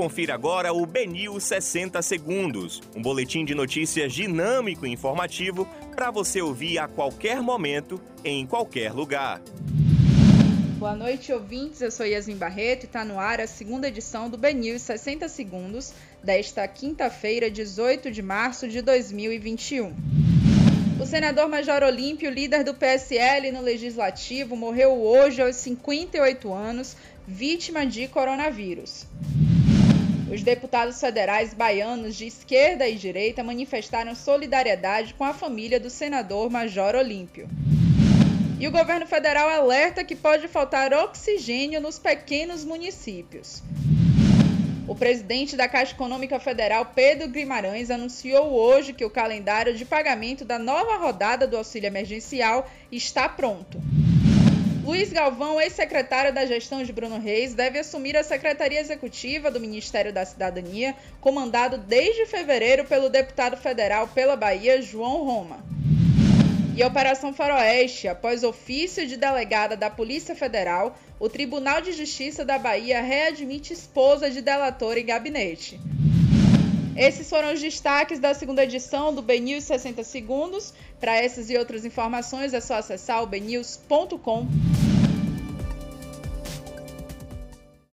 Confira agora o Benil 60 Segundos, um boletim de notícias dinâmico e informativo para você ouvir a qualquer momento, em qualquer lugar. Boa noite, ouvintes. Eu sou Yasmin Barreto e está no ar a segunda edição do Benil 60 Segundos desta quinta-feira, 18 de março de 2021. O senador Major Olímpio, líder do PSL no Legislativo, morreu hoje aos 58 anos, vítima de coronavírus. Os deputados federais baianos de esquerda e direita manifestaram solidariedade com a família do senador Major Olímpio. E o governo federal alerta que pode faltar oxigênio nos pequenos municípios. O presidente da Caixa Econômica Federal, Pedro Guimarães, anunciou hoje que o calendário de pagamento da nova rodada do auxílio emergencial está pronto. Luiz Galvão, ex-secretário da gestão de Bruno Reis, deve assumir a Secretaria Executiva do Ministério da Cidadania, comandado desde fevereiro pelo deputado federal pela Bahia, João Roma. E a Operação Faroeste, após ofício de delegada da Polícia Federal, o Tribunal de Justiça da Bahia readmite esposa de delator em gabinete. Esses foram os destaques da segunda edição do BNews 60 Segundos. Para essas e outras informações é só acessar o bnews.com.